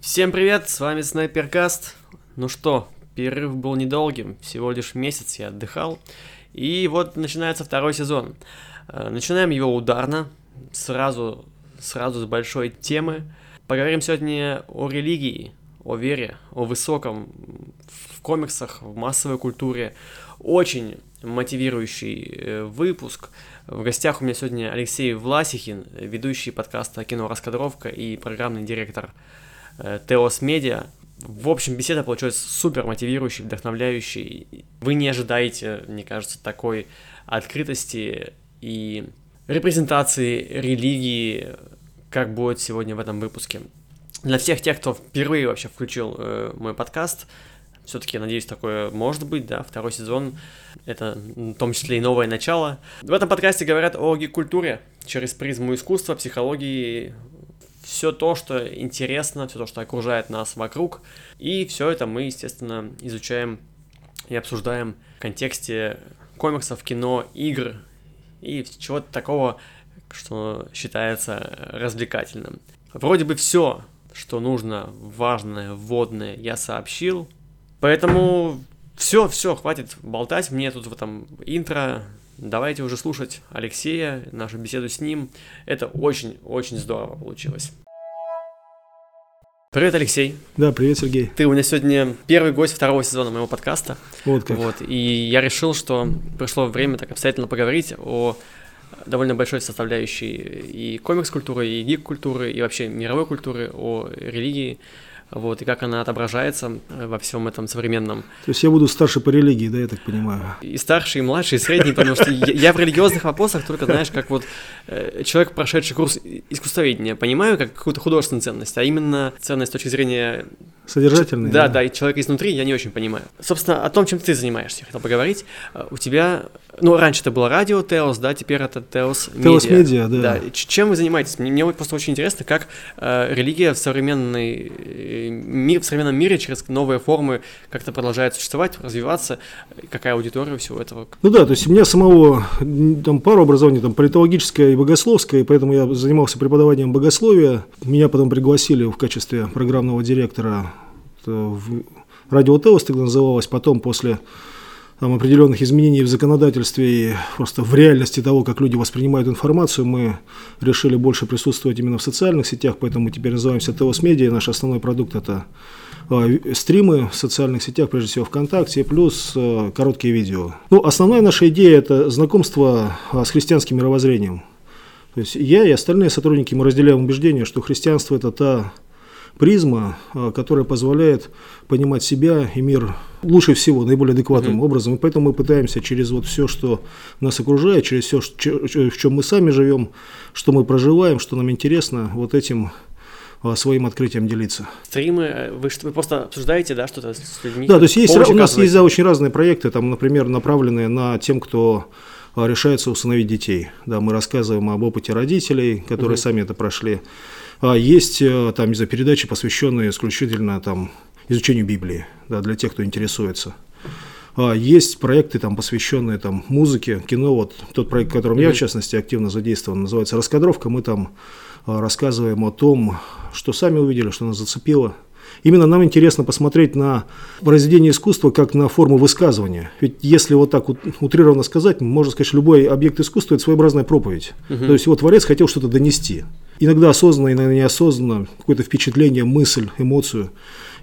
Всем привет, с вами Снайперкаст. Ну что, перерыв был недолгим, всего лишь месяц я отдыхал. И вот начинается второй сезон. Э, начинаем его ударно, сразу, сразу с большой темы. Поговорим сегодня о религии, о вере, о высоком в комиксах, в массовой культуре. Очень мотивирующий э, выпуск. В гостях у меня сегодня Алексей Власихин, ведущий подкаста «Кино Раскадровка» и программный директор Теос Медиа. В общем, беседа получилась супер мотивирующей, вдохновляющей. Вы не ожидаете, мне кажется, такой открытости и репрезентации религии, как будет сегодня в этом выпуске. Для всех тех, кто впервые вообще включил э, мой подкаст, все-таки, надеюсь, такое может быть, да, второй сезон, это в том числе и новое начало. В этом подкасте говорят о гик-культуре через призму искусства, психологии, все то, что интересно, все то, что окружает нас вокруг. И все это мы, естественно, изучаем и обсуждаем в контексте комиксов, кино, игр и чего-то такого, что считается развлекательным. Вроде бы все, что нужно, важное, вводное, я сообщил. Поэтому все, все, хватит болтать мне тут в этом интро. Давайте уже слушать Алексея, нашу беседу с ним. Это очень-очень здорово получилось. Привет, Алексей. Да, привет, Сергей. Ты у меня сегодня первый гость второго сезона моего подкаста. Вот как. Вот, и я решил, что пришло время так обстоятельно поговорить о довольно большой составляющей и комикс-культуры, и гик-культуры, и вообще мировой культуры, о религии, вот, и как она отображается э, во всем этом современном. То есть я буду старше по религии, да, я так понимаю? И старший, и младший, и средний, потому что я в религиозных вопросах только, знаешь, как вот э, человек, прошедший курс искусствоведения, понимаю как какую-то художественную ценность, а именно ценность с точки зрения Содержательный. Да, да, и человека изнутри я не очень понимаю. Собственно, о том, чем ты занимаешься, я хотел поговорить. Э, у тебя, ну, раньше это было радио Теос, да, теперь это Теос Медиа. Теос Медиа, да. да. Чем вы занимаетесь? Мне, мне просто очень интересно, как э, религия в современной э, мир, в современном мире через новые формы как-то продолжает существовать, развиваться, какая аудитория всего этого? Ну да, то есть у меня самого там пару образований, там политологическое и богословское, и поэтому я занимался преподаванием богословия. Меня потом пригласили в качестве программного директора в радио Телос тогда называлось, потом после там, определенных изменений в законодательстве и просто в реальности того, как люди воспринимают информацию, мы решили больше присутствовать именно в социальных сетях, поэтому мы теперь называемся Телос Медиа, наш основной продукт это а, стримы в социальных сетях, прежде всего ВКонтакте, плюс а, короткие видео. Ну, основная наша идея – это знакомство а, с христианским мировоззрением. То есть я и остальные сотрудники, мы разделяем убеждение, что христианство – это та призма, а, которая позволяет понимать себя и мир лучше всего, наиболее адекватным mm-hmm. образом. И поэтому мы пытаемся через вот все, что нас окружает, через все, в чем мы сами живем, что мы проживаем, что нам интересно, вот этим а, своим открытием делиться. Стримы, э, вы, вы просто обсуждаете, да, что-то с людьми? Да, то есть есть, у нас есть да, очень разные проекты, там, например, направленные на тем, кто а, решается усыновить детей. Да, мы рассказываем об опыте родителей, которые угу. сами это прошли. А есть э, там, не знаю, передачи, посвященные исключительно там, изучению Библии, да, для тех, кто интересуется. А есть проекты, там, посвященные там, музыке, кино. Вот тот проект, в котором я, в частности, активно задействован, называется «Раскадровка». Мы там а, рассказываем о том, что сами увидели, что нас зацепило. Именно нам интересно посмотреть на произведение искусства как на форму высказывания. Ведь если вот так утрированно сказать, можно сказать, что любой объект искусства – это своеобразная проповедь. Угу. То есть его творец хотел что-то донести иногда осознанно, иногда неосознанно, какое-то впечатление, мысль, эмоцию.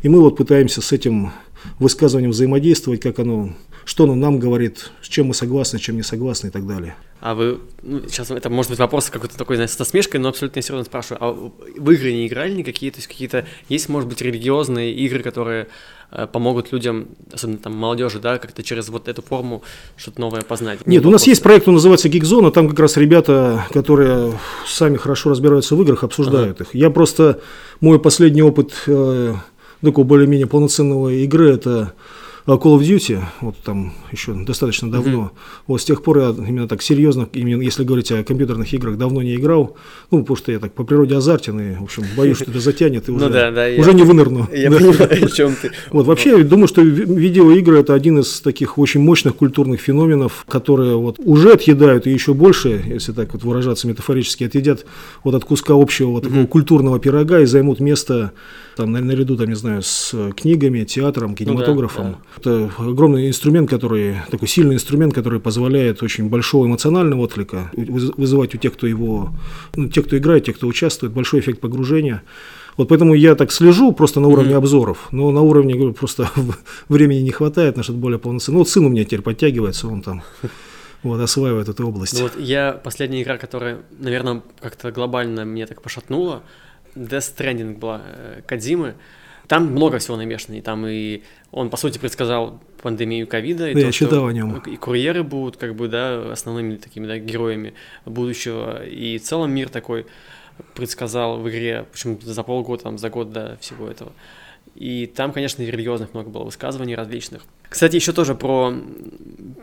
И мы вот пытаемся с этим высказыванием взаимодействовать, как оно, что оно нам говорит, с чем мы согласны, с чем не согласны и так далее. А вы, ну, сейчас это может быть вопрос какой-то такой, знаете, с насмешкой, но абсолютно серьезно спрашиваю, а в игры не играли никакие, то есть какие-то, есть, может быть, религиозные игры, которые э, помогут людям, особенно там молодежи, да, как-то через вот эту форму что-то новое познать? Нет, у нас есть проект, он называется Geekzone, там как раз ребята, которые сами хорошо разбираются в играх, обсуждают ага. их. Я просто, мой последний опыт э, такого более-менее полноценного игры, это Call of Duty, вот там еще достаточно давно. Mm-hmm. Вот с тех пор я именно так серьезно, именно если говорить о компьютерных играх, давно не играл. Ну, потому что я так по природе азартен и, в общем, боюсь, что это затянет и ну уже, да, да, уже не вынырну. Я понимаю, о чем ты. Вот, вообще, я думаю, что видеоигры – это один из таких очень мощных культурных феноменов, которые вот уже отъедают и еще больше, если так вот выражаться метафорически, отъедят вот от куска общего вот такого культурного пирога и займут место там наряду, там, не знаю, с книгами, театром, кинематографом. Ну, да, да. Это огромный инструмент, который, такой сильный инструмент, который позволяет очень большого эмоционального отклика вызывать у тех, кто его, ну, тех, кто играет, тех, кто участвует, большой эффект погружения. Вот поэтому я так слежу просто на уровне mm-hmm. обзоров, но на уровне, говорю, просто времени не хватает на что-то более полноценное. Ну вот сын у меня теперь подтягивается, он там вот, осваивает эту область. Ну, вот я, последняя игра, которая, наверное, как-то глобально меня так пошатнула, Death Stranding была э, Кадзимы. Там много всего намешано, и там и он, по сути, предсказал пандемию ковида, и да, то, я читал о нем. и курьеры будут, как бы, да, основными такими, да, героями будущего, и в целом мир такой предсказал в игре, причем за полгода, там, за год до всего этого. И там, конечно, религиозных много было высказываний различных. Кстати, еще тоже про,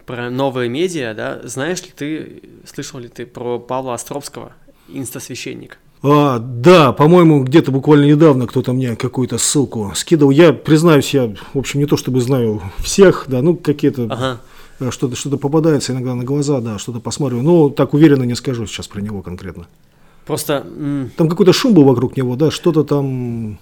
про новые медиа, да, знаешь ли ты, слышал ли ты про Павла Островского, инстасвященник? А, да, по-моему, где-то буквально недавно кто-то мне какую-то ссылку скидывал. Я признаюсь, я, в общем, не то чтобы знаю всех, да, ну какие-то ага. Э, что-то что попадается иногда на глаза, да, что-то посмотрю. Но так уверенно не скажу сейчас про него конкретно. Просто там какой-то шум был вокруг него, да, что-то там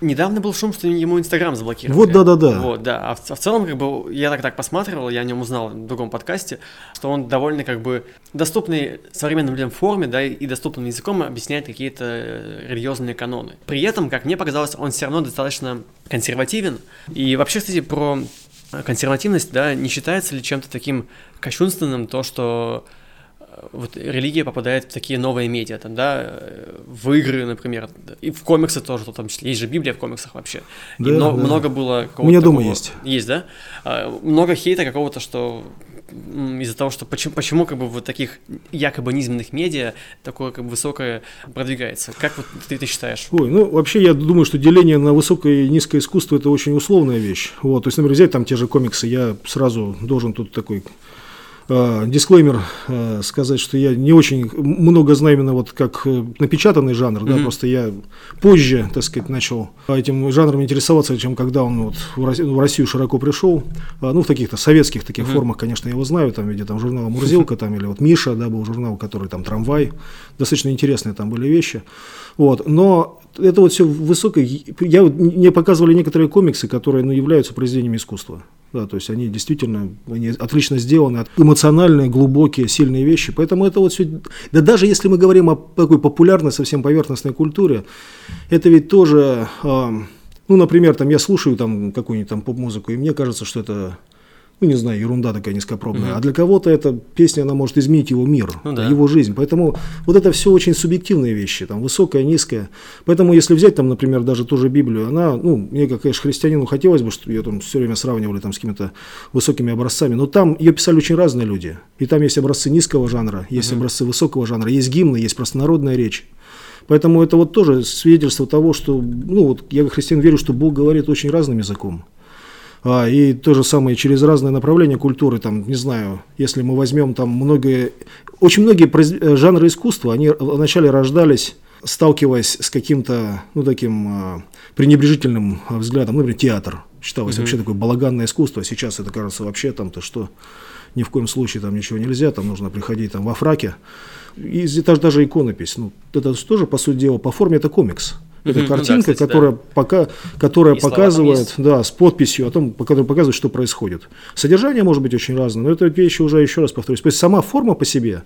Недавно был шум, что ему Инстаграм заблокировали. Вот, да-да-да. Вот, да. А в, а в целом, как бы, я так так посматривал, я о нем узнал в другом подкасте, что он довольно, как бы, доступный современным людям в форме, да, и доступным языком объясняет какие-то э, религиозные каноны. При этом, как мне показалось, он все равно достаточно консервативен. И вообще, кстати, про консервативность, да, не считается ли чем-то таким кощунственным то, что вот религия попадает в такие новые медиа, там, да, в игры, например, и в комиксы тоже, в том числе, есть же Библия в комиксах вообще. Да, и много, да. много было У меня дома есть. Есть, да? А, много хейта какого-то, что из-за того, что почему, почему как бы в таких якобы низменных медиа такое как бы высокое продвигается. Как вот ты, ты считаешь? Ой, ну вообще я думаю, что деление на высокое и низкое искусство это очень условная вещь. Вот, то есть, например, взять там те же комиксы, я сразу должен тут такой дисклеймер э, сказать, что я не очень много знаю именно вот как э, напечатанный жанр, mm-hmm. да, просто я позже, так сказать, начал этим жанром интересоваться, чем когда он вот в Россию широко пришел, ну, в таких-то советских таких mm-hmm. формах, конечно, я его знаю, там, виде там журнала «Мурзилка», там, или вот «Миша», да, был журнал, который там «Трамвай», достаточно интересные там были вещи, вот, но это вот все высокое, я, мне показывали некоторые комиксы, которые, ну, являются произведениями искусства, да, то есть они действительно они отлично сделаны, эмоциональные, глубокие, сильные вещи. Поэтому это вот все... Да даже если мы говорим о такой популярной, совсем поверхностной культуре, это ведь тоже... Э, ну, например, там я слушаю там какую-нибудь там поп-музыку, и мне кажется, что это ну, не знаю, ерунда такая низкопробная. Угу. А для кого-то эта песня, она может изменить его мир, ну, да. его жизнь. Поэтому вот это все очень субъективные вещи, там, высокая, низкая. Поэтому, если взять, там, например, даже ту же Библию, она, ну, мне, как, конечно, христианину хотелось бы, что ее там все время сравнивали там с какими-то высокими образцами, но там ее писали очень разные люди. И там есть образцы низкого жанра, есть угу. образцы высокого жанра, есть гимны, есть простонародная речь. Поэтому это вот тоже свидетельство того, что, ну, вот я как христиан верю, что Бог говорит очень разным языком. А, и то же самое через разные направления культуры, там, не знаю, если мы возьмем там многие, очень многие э, жанры искусства, они вначале рождались, сталкиваясь с каким-то, ну, таким а, пренебрежительным взглядом, например, театр считалось mm-hmm. вообще такое балаганное искусство, а сейчас это кажется вообще там, то что ни в коем случае там ничего нельзя, там нужно приходить там во фраке, и даже, даже иконопись, ну, это тоже, по сути дела, по форме это комикс. Это угу, картинка, ну, да, кстати, которая, да. пока, которая показывает, да, с подписью о том, которая показывает, что происходит. Содержание может быть очень разное, но это вещи уже, еще раз повторюсь, то есть сама форма по себе,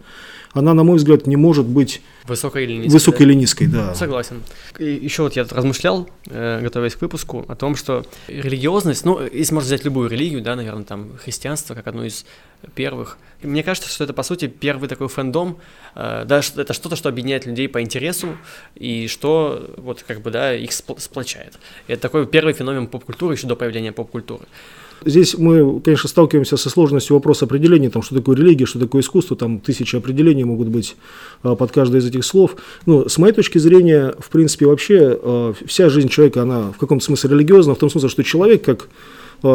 она, на мой взгляд, не может быть высокой или низкой. Высокой да? или низкой, да. Согласен. И еще вот я размышлял, э, готовясь к выпуску, о том, что религиозность, ну, если можно взять любую религию, да, наверное, там христианство как одно из первых. мне кажется, что это, по сути, первый такой фэндом, э, да, это что-то, что объединяет людей по интересу и что, вот, как бы, да, их сплочает. Это такой первый феномен поп-культуры еще до появления поп-культуры. Здесь мы, конечно, сталкиваемся со сложностью вопроса определения, там, что такое религия, что такое искусство, там тысячи определений могут быть а, под каждое из этих слов. Но с моей точки зрения, в принципе, вообще а, вся жизнь человека, она в каком-то смысле религиозна, в том смысле, что человек как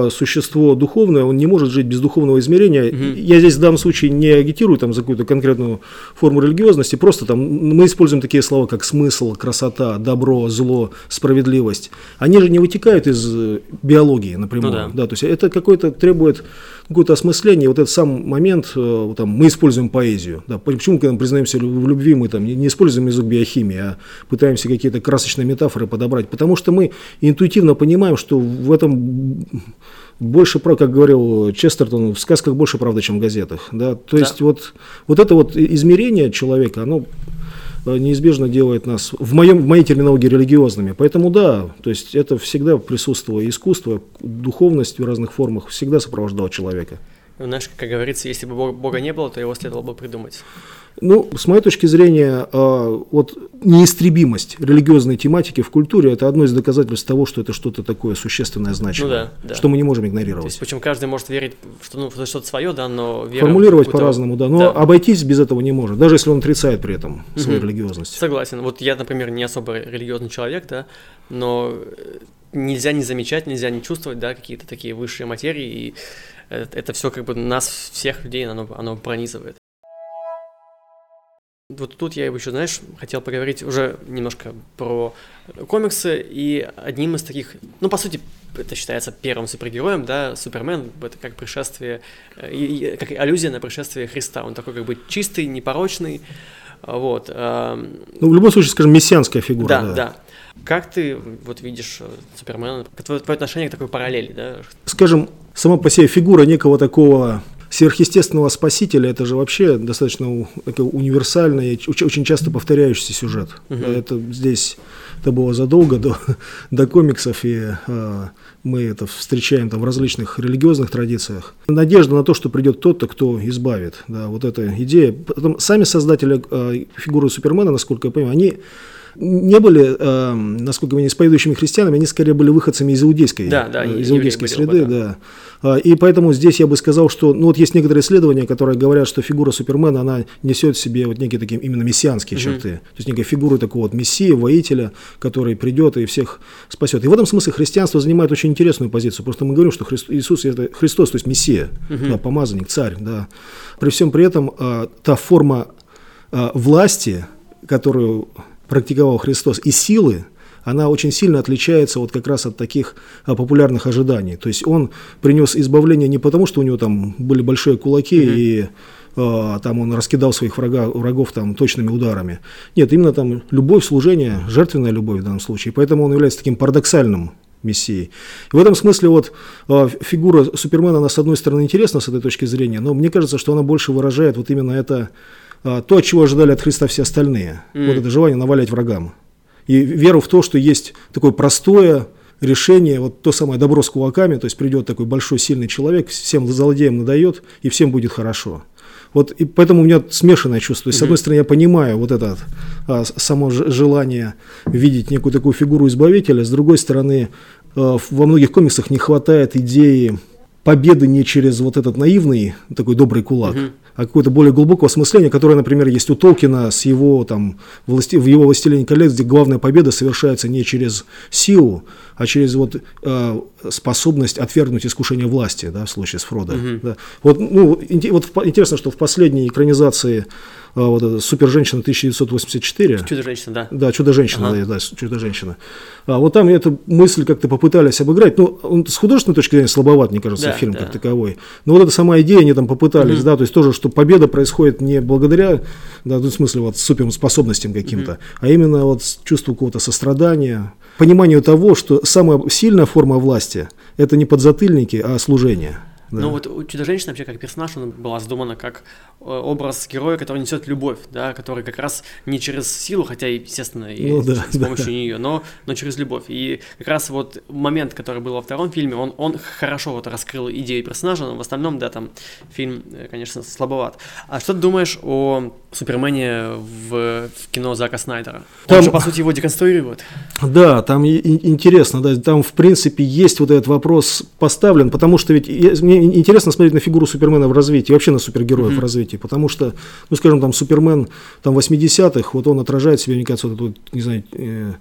существо духовное, он не может жить без духовного измерения. Угу. Я здесь в данном случае не агитирую там, за какую-то конкретную форму религиозности, просто там мы используем такие слова, как смысл, красота, добро, зло, справедливость. Они же не вытекают из э, биологии напрямую. Ну, да. Да, то есть это какое-то требует какое-то осмысление. Вот этот сам момент, э, там, мы используем поэзию. Да, почему, когда мы признаемся в любви, мы там не используем язык биохимии, а пытаемся какие-то красочные метафоры подобрать? Потому что мы интуитивно понимаем, что в этом больше, как говорил Честертон, в сказках больше правды, чем в газетах. Да? То есть вот, вот это вот измерение человека, оно Э, неизбежно делает нас, в, моем, в моей терминологии, религиозными. Поэтому да, то есть это всегда присутствовало искусство, духовность в разных формах всегда сопровождало человека. Ну, знаешь, как говорится, если бы Бога не было, то его следовало бы придумать. Ну, с моей точки зрения, а, вот неистребимость религиозной тематики в культуре – это одно из доказательств того, что это что-то такое существенное, значимое, ну, да, да. что мы не можем игнорировать. То есть, причем каждый может верить что, ну, что-то свое, да, но вера Формулировать по-разному, да, но да. обойтись без этого не может, даже если он отрицает при этом свою угу. религиозность. Согласен. Вот я, например, не особо религиозный человек, да, но нельзя не замечать, нельзя не чувствовать, да, какие-то такие высшие материи, и это все как бы нас, всех людей, оно, оно пронизывает. Вот тут я еще, знаешь, хотел поговорить уже немножко про комиксы, и одним из таких, ну, по сути, это считается первым супергероем, да, Супермен, это как пришествие, и, как аллюзия на пришествие Христа, он такой как бы чистый, непорочный, вот. Ну, в любом случае, скажем, мессианская фигура. Да, да. да. Как ты вот видишь э, Супермена, твое, твое отношение к такой параллели, да? Скажем, сама по себе фигура некого такого сверхъестественного спасителя это же вообще достаточно универсальный, очень часто повторяющийся сюжет. Угу. Это здесь это было задолго до, до комиксов, и а, мы это встречаем там в различных религиозных традициях. Надежда на то, что придет тот-то, кто избавит. Да, вот эта идея. Потом сами создатели а, фигуры Супермена, насколько я понимаю, они не были, э, насколько я не исповедующими христианами, они скорее были выходцами из иудейской, да, да, из иудейской среды. Оба, да. Да. И поэтому здесь я бы сказал, что ну, вот есть некоторые исследования, которые говорят, что фигура Супермена, она несет в себе вот некие такие именно мессианские mm-hmm. черты. То есть некая фигура такого вот мессии, воителя, который придет и всех спасет. И в этом смысле христианство занимает очень интересную позицию. Просто мы говорим, что Христ, Иисус это Христос, то есть мессия, mm-hmm. да, помазанник, царь. Да. При всем при этом э, та форма э, власти, которую практиковал Христос, и силы, она очень сильно отличается вот как раз от таких а, популярных ожиданий. То есть он принес избавление не потому, что у него там были большие кулаки mm-hmm. и а, там он раскидал своих врага, врагов там точными ударами. Нет, именно там любовь, служение, жертвенная любовь в данном случае. Поэтому он является таким парадоксальным мессией. И в этом смысле вот э, фигура Супермена, она с одной стороны интересна с этой точки зрения, но мне кажется, что она больше выражает вот именно это а, то, чего ожидали от Христа все остальные. Mm. Вот это желание навалять врагам. И веру в то, что есть такое простое решение, вот то самое добро с кулаками, то есть придет такой большой сильный человек, всем злодеям надает, и всем будет хорошо. Вот и поэтому у меня смешанное чувство. С одной стороны, я понимаю вот это а, само желание видеть некую такую фигуру избавителя, с другой стороны, а, во многих комиксах не хватает идеи победы не через вот этот наивный такой добрый кулак, mm-hmm а какое-то более глубокого осмысления, которое, например, есть у Толкина с его, там, власти, в его «Властелине колец», где главная победа совершается не через силу, а через вот, э, способность отвергнуть искушение власти, да, в случае с Фродо. Угу. Да. Вот, ну, вот интересно, что в последней экранизации вот это «Супер-женщина 1984». «Чудо-женщина», да. Да, «Чудо-женщина», ага. да, «Чудо-женщина». А вот там эту мысль как-то попытались обыграть. Ну, он с художественной точки зрения слабоват, мне кажется, да, фильм да. как таковой. Но вот эта сама идея, они там попытались, угу. да, то есть тоже, что победа происходит не благодаря, да, в смысле, вот суперспособностям каким-то, угу. а именно вот чувству какого-то сострадания, пониманию того, что самая сильная форма власти – это не подзатыльники, а служение. Да. Ну вот у Чудо-женщины вообще как персонаж, она была задумана как образ героя, который несет любовь, да, который как раз не через силу, хотя, естественно, и ну, да, с помощью да. нее, но, но через любовь. И как раз вот момент, который был во втором фильме, он, он хорошо вот раскрыл идею персонажа, но в остальном, да, там фильм, э, конечно, слабоват. А что ты думаешь о Супермене в, в кино Зака Снайдера? Там, он же, по сути, его деконструирует. Да, там и, интересно, да, там, в принципе, есть вот этот вопрос поставлен, потому что ведь мне интересно смотреть на фигуру Супермена в развитии, вообще на супергероев mm-hmm. в развитии, потому что, ну, скажем, там, Супермен там 80-х, вот он отражает себе, мне кажется, вот, вот не знаю, э,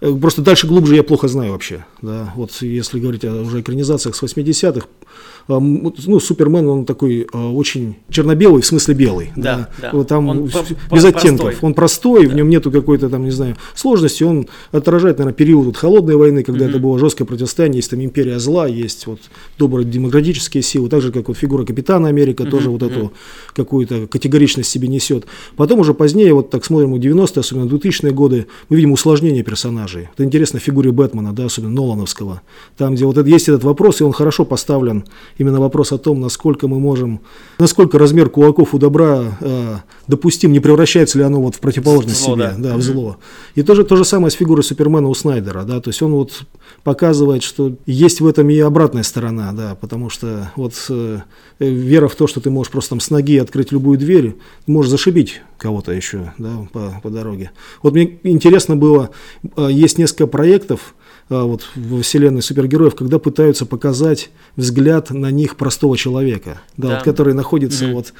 Э, просто дальше глубже я плохо знаю вообще. Да. Вот если говорить о уже экранизациях с 80-х, а, ну, Супермен, он такой а, очень черно-белый, в смысле белый. Да, да. Вот там он без оттенков. Простой. Он простой, да. в нем нету какой-то там, не знаю, сложности. Он отражает, наверное, период вот, холодной войны, когда mm-hmm. это было жесткое противостояние. Есть там империя зла, есть вот добрые демократические силы, так же, как вот фигура Капитана Америка, mm-hmm. тоже вот эту какую-то категоричность себе несет. Потом уже позднее, вот так смотрим, в 90-е, особенно 2000-е годы, мы видим усложнение персонажей. Это интересно в фигуре Бэтмена, да, особенно Нолановского. Там, где вот это, есть этот вопрос, и он хорошо поставлен именно вопрос о том, насколько мы можем, насколько размер кулаков у добра э, допустим, не превращается ли оно вот в противоположность зло, себе, да, да в зло. И то же, то же самое с фигурой Супермена у Снайдера, да, то есть он вот показывает, что есть в этом и обратная сторона, да, потому что вот э, вера в то, что ты можешь просто там с ноги открыть любую дверь, можешь зашибить кого-то еще, да, по, по дороге. Вот мне интересно было, э, есть несколько проектов, вот, во вселенной супергероев, когда пытаются показать взгляд на них простого человека, да, да. Вот, который находится mm-hmm. вот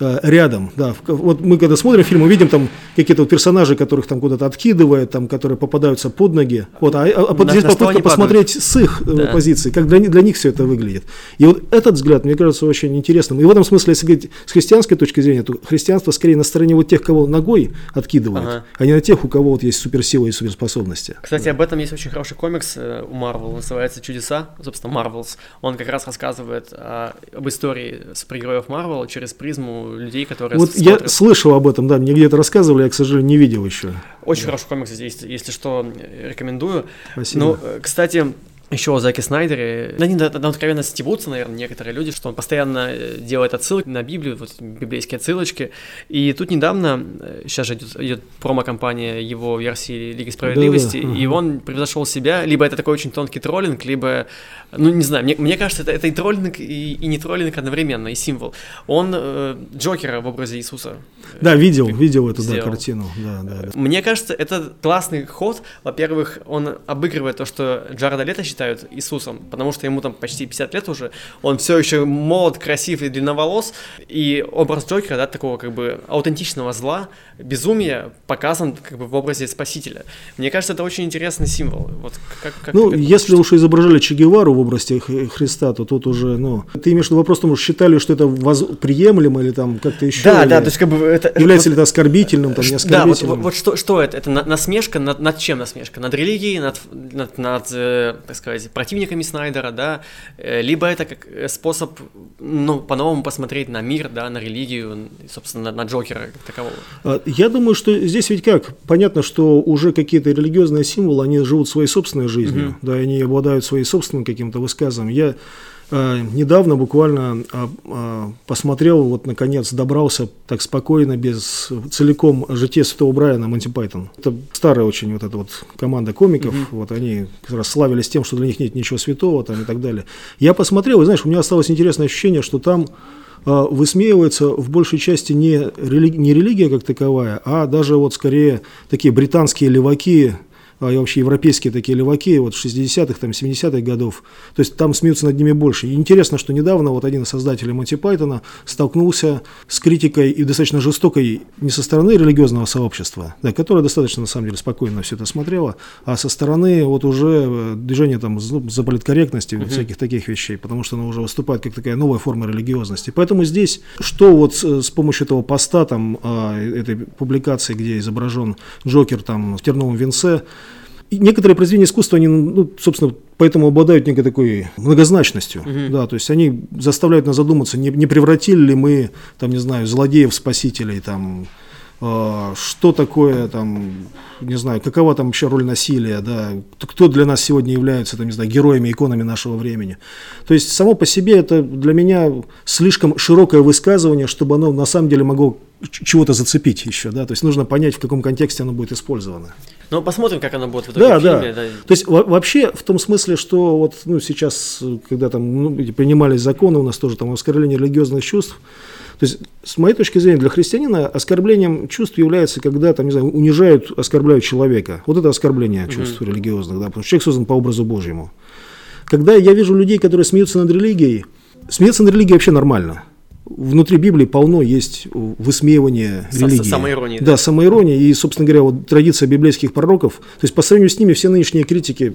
рядом. Да. Вот мы когда смотрим фильм, увидим там какие-то вот персонажи, которых там куда-то откидывает, там, которые попадаются под ноги. Вот, а, а, а на, здесь на попытка посмотреть с их э, да. позиции, как для, для них все это выглядит. И вот этот взгляд, мне кажется, очень интересным. И в этом смысле, если говорить с христианской точки зрения, то христианство скорее на стороне вот тех, кого ногой откидывают, ага. а не на тех, у кого вот есть суперсила и суперспособности. Кстати, да. об этом есть очень хороший комикс э, у Marvel, называется «Чудеса», собственно, Marvels. Он как раз рассказывает о, об истории супергероев Marvel через призму людей, которые Вот смотрят. я слышал об этом, да, мне где-то рассказывали, я, к сожалению, не видел еще. Очень да. хороший комикс, если, если что, рекомендую. Спасибо. Ну, э, кстати, еще о Заке Снайдере. Они на, на откровенно стебутся, наверное, некоторые люди, что он постоянно э, делает отсылки на Библию, вот библейские отсылочки. И тут недавно, сейчас э, же идет, идет промо-компания его версии Лиги Справедливости, да, да. и он превзошел себя. Либо это такой очень тонкий троллинг, либо, ну не знаю, мне, мне кажется, это, это и троллинг, и, и не троллинг одновременно, и символ. Он э, Джокера в образе Иисуса. Да, видел, видел эту да, картину. Да, да, да. Мне кажется, это классный ход. Во-первых, он обыгрывает то, что Джареда Лето считает считают Иисусом, потому что ему там почти 50 лет уже, он все еще молод, красив и длинноволос, и образ Джокера, да, такого как бы аутентичного зла, безумия показан как бы в образе Спасителя. Мне кажется, это очень интересный символ. Вот как, как ну, если уж изображали Че Гевару в образе Христа, то тут уже, ну, ты имеешь в виду вопрос, что считали, что это воз... приемлемо или там как-то еще? Да, да, то есть как бы это... Является это, ли это оскорбительным, там, не оскорбительным? Да, вот, вот, вот что, что это? Это насмешка над, над чем насмешка? Над религией, над, над, над э, так сказать, сказать, противниками Снайдера, да, э, либо это как э, способ, ну, по-новому посмотреть на мир, да, на религию, собственно, на, Джокера как такового. А, я думаю, что здесь ведь как, понятно, что уже какие-то религиозные символы, они живут своей собственной жизнью, угу. да, они обладают своим собственным каким-то высказыванием. Я недавно буквально а, а, посмотрел, вот наконец добрался так спокойно, без целиком житие Святого Брайана Монти Пайтон. Это старая очень вот эта вот команда комиков, mm-hmm. вот они как раз славились тем, что для них нет ничего святого там и так далее. Я посмотрел, и знаешь, у меня осталось интересное ощущение, что там а, высмеивается в большей части не, религия, не религия как таковая, а даже вот скорее такие британские леваки, и вообще европейские такие леваки вот 60-х, там, 70-х годов. То есть там смеются над ними больше. И интересно, что недавно вот один из создателей Монти Пайтона столкнулся с критикой и достаточно жестокой не со стороны религиозного сообщества, да, которое достаточно, на самом деле, спокойно все это смотрело, а со стороны вот уже э, движения там ну, за политкорректности, uh-huh. всяких таких вещей, потому что оно уже выступает как такая новая форма религиозности. Поэтому здесь, что вот с, с помощью этого поста, там, а, этой публикации, где изображен Джокер там в терновом венце, и некоторые произведения искусства, они, ну, собственно, поэтому обладают некой такой многозначностью. Угу. Да, то есть они заставляют нас задуматься, не, не превратили ли мы, там, не знаю, злодеев, спасителей, там, что такое, там, не знаю, какова там вообще роль насилия, да, кто для нас сегодня является, там, не знаю, героями, иконами нашего времени. То есть само по себе это для меня слишком широкое высказывание, чтобы оно на самом деле могло чего-то зацепить еще, да, то есть нужно понять, в каком контексте оно будет использовано. Ну, посмотрим, как оно будет в итоге да, в фильме. Да. да. То есть вообще в том смысле, что вот ну, сейчас, когда там ну, принимались законы, у нас тоже там оскорбление религиозных чувств, то есть, с моей точки зрения, для христианина оскорблением чувств является, когда там, не знаю, унижают, оскорбляют человека. Вот это оскорбление чувств угу. религиозных, да, потому что человек создан по образу Божьему. Когда я вижу людей, которые смеются над религией, смеяться над религией вообще нормально. внутри Библии полно есть высмеивания религии. Самоиронии. Да, да самоирония. И, собственно говоря, вот традиция библейских пророков. То есть по сравнению с ними все нынешние критики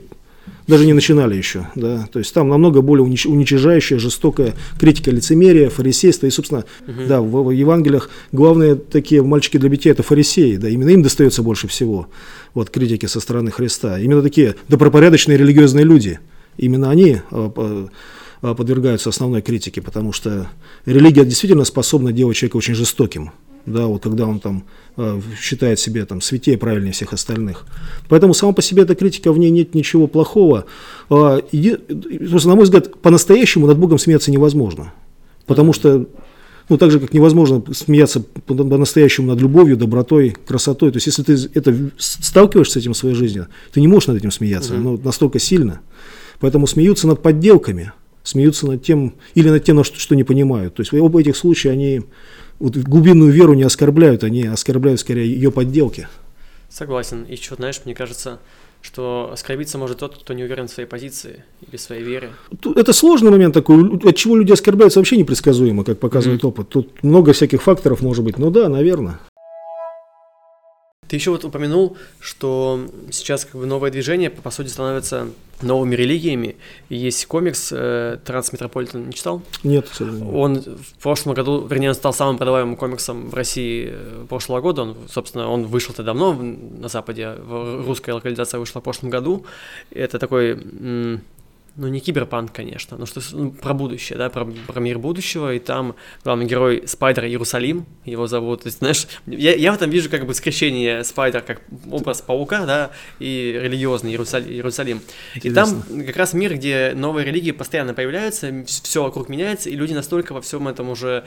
даже не начинали еще, да, то есть там намного более уничижающая, жестокая критика лицемерия, фарисейства, и, собственно, угу. да, в, в Евангелиях главные такие мальчики для битья – это фарисеи, да, именно им достается больше всего, вот, критики со стороны Христа, именно такие добропорядочные религиозные люди, именно они а, а, подвергаются основной критике, потому что религия действительно способна делать человека очень жестоким, да, вот когда он там э, считает себя там святее, правильнее всех остальных. Поэтому сама по себе эта критика, в ней нет ничего плохого. Э, и, на мой взгляд, по-настоящему над Богом смеяться невозможно. Потому что, ну, так же, как невозможно смеяться по-настоящему над любовью, добротой, красотой. То есть, если ты это сталкиваешься с этим в своей жизни, ты не можешь над этим смеяться, mm-hmm. ну, настолько сильно. Поэтому смеются над подделками, смеются над тем, или над тем, что, что не понимают. То есть, оба этих случая, они вот глубинную веру не оскорбляют, они оскорбляют скорее ее подделки. Согласен. И что, знаешь, мне кажется, что оскорбиться может тот, кто не уверен в своей позиции или в своей вере. Это сложный момент такой, от чего люди оскорбляются вообще непредсказуемо, как показывает mm-hmm. опыт. Тут много всяких факторов может быть, ну да, наверное. Ты еще вот упомянул, что сейчас как бы новое движение, по сути, становится новыми религиями. И есть комикс э, Трансметрополитен, не читал? Нет, Он в прошлом году, вернее, он стал самым продаваемым комиксом в России э, прошлого года. Он, собственно, он вышел-то давно на Западе, русская локализация вышла в прошлом году. Это такой... Ну не киберпанк, конечно, но что ну, про будущее, да, про, про мир будущего, и там главный герой Спайдер Иерусалим, его зовут, то есть, знаешь, я, я в этом вижу как бы скрещение Спайдер как образ паука, да, и религиозный Иерусалим. Иерусалим. И там как раз мир, где новые религии постоянно появляются, все вокруг меняется, и люди настолько во всем этом уже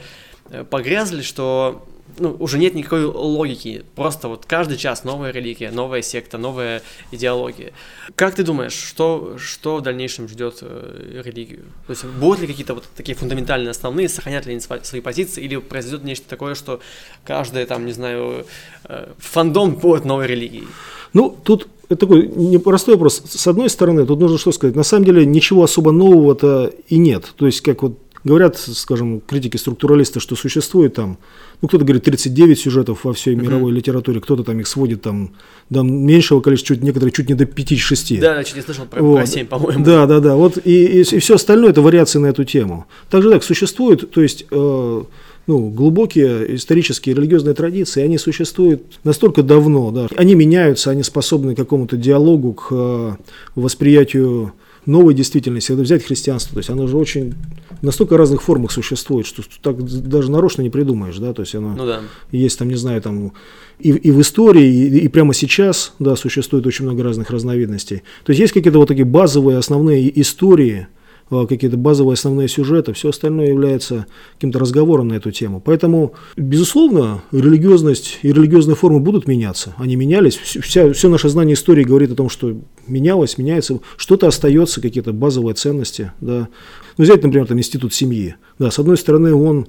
погрязли, что ну, уже нет никакой логики. Просто вот каждый час новая религия, новая секта, новая идеология. Как ты думаешь, что, что в дальнейшем ждет э, религию? То есть будут ли какие-то вот такие фундаментальные основные, сохранят ли они свои позиции, или произойдет нечто такое, что каждый там, не знаю, э, фандом будет новой религией? Ну, тут такой непростой вопрос. С одной стороны, тут нужно что сказать. На самом деле ничего особо нового-то и нет. То есть, как вот говорят, скажем, критики-структуралисты, что существует там ну, кто-то говорит 39 сюжетов во всей мировой литературе, кто-то там их сводит там до меньшего количества, чуть, некоторые чуть не до 5-6. Да, я слышал про, вот. про 7, по-моему. Да, да, да. Вот и, и, и все остальное это вариации на эту тему. Также так, существует, то есть э, ну, глубокие исторические религиозные традиции, они существуют настолько давно, да, они меняются, они способны к какому-то диалогу, к э, восприятию новой действительности, если взять христианство, то есть оно же очень настолько разных формах существует, что так даже нарочно не придумаешь, да, то есть оно ну, да. есть там, не знаю, там и, и в истории, и, и прямо сейчас, да, существует очень много разных разновидностей. То есть есть какие-то вот такие базовые основные истории, какие-то базовые основные сюжеты, все остальное является каким-то разговором на эту тему. Поэтому, безусловно, религиозность и религиозные формы будут меняться. Они менялись. Вся, все наше знание истории говорит о том, что менялось, меняется. Что-то остается, какие-то базовые ценности. Да. Ну, взять, например, там, институт семьи. Да, с одной стороны, он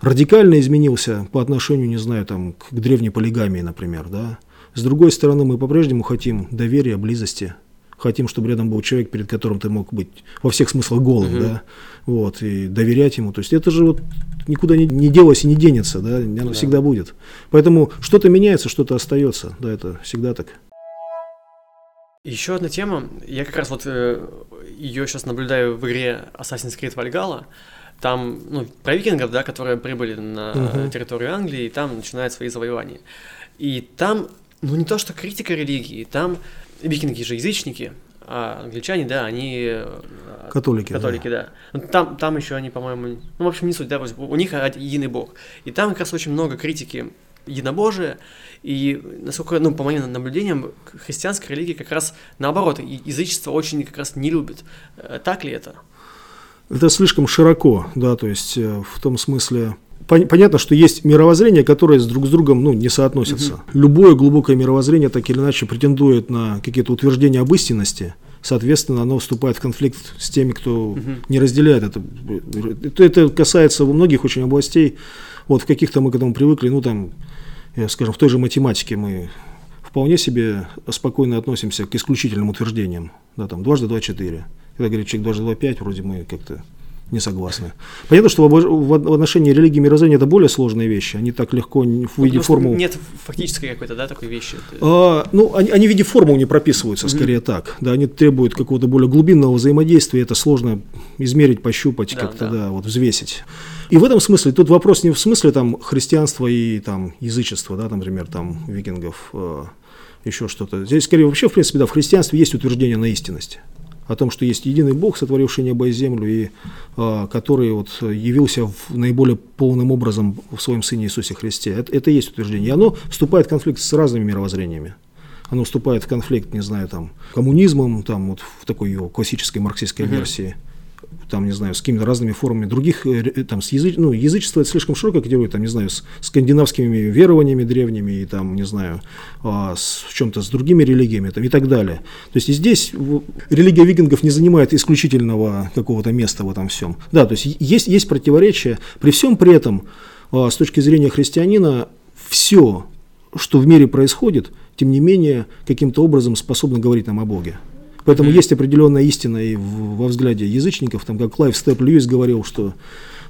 радикально изменился по отношению, не знаю, там, к древней полигамии, например. Да. С другой стороны, мы по-прежнему хотим доверия, близости, хотим, чтобы рядом был человек, перед которым ты мог быть во всех смыслах голым, угу. да, вот, и доверять ему. То есть это же вот никуда не, не делось и не денется, да, оно да. всегда будет. Поэтому что-то меняется, что-то остается, да, это всегда так. Еще одна тема, я как раз вот э, ее сейчас наблюдаю в игре Assassin's Creed Valhalla, там, ну, про викингов, да, которые прибыли на uh территорию Англии, и там начинают свои завоевания. И там, ну, не то что критика религии, там викинги же язычники, а англичане, да, они... Э, католики. Католики, да. да. Ну, там, там еще они, по-моему, ну, в общем, не суть, да, у них единый бог. И там как раз очень много критики единобожия, и, насколько, ну, по моим наблюдениям, христианская религия как раз наоборот, язычество очень как раз не любит. Э, так ли это? Это слишком широко, да, то есть э, в том смысле, понятно, что есть мировоззрение, которое с друг с другом ну, не соотносится. Угу. Любое глубокое мировоззрение так или иначе претендует на какие-то утверждения об истинности, соответственно, оно вступает в конфликт с теми, кто угу. не разделяет это. Это касается многих очень областей. Вот в каких-то мы к этому привыкли, ну там, скажем, в той же математике мы вполне себе спокойно относимся к исключительным утверждениям. Да, там дважды два четыре. Когда говорит человек дважды два пять, вроде мы как-то не согласны. Понятно, что в, отношении религии и мироздания это более сложные вещи. Они так легко в виде формул... Нет фактической какой-то, да, такой вещи? А, ну, они, они в виде формул не прописываются, скорее mm-hmm. так. Да, они требуют какого-то более глубинного взаимодействия. Это сложно измерить, пощупать, да, как-то, да. да, вот взвесить. И в этом смысле, тут вопрос не в смысле там христианства и там язычества, да, там, например, там викингов, э, еще что-то. Здесь скорее вообще, в принципе, да, в христианстве есть утверждение на истинность о том, что есть единый Бог, сотворивший небо и землю, и а, который вот явился в наиболее полным образом в своем Сыне Иисусе Христе. Это, это и есть утверждение. И оно вступает в конфликт с разными мировоззрениями. Оно вступает в конфликт, не знаю, там, коммунизмом, там, вот в такой его классической марксистской uh-huh. версии, там, не знаю, с какими-то разными формами других, э, там, с языч... ну, язычество это слишком широкая категория, там, не знаю, с скандинавскими верованиями древними, и там, не знаю, а, с, чем-то с другими религиями, там, и так далее. То есть и здесь религия викингов не занимает исключительного какого-то места в этом всем. Да, то есть есть, есть противоречия, при всем при этом, а, с точки зрения христианина, все, что в мире происходит, тем не менее, каким-то образом способно говорить нам о Боге. Поэтому есть определенная истина и во взгляде язычников, там, как Клайв Стейплз Льюис говорил, что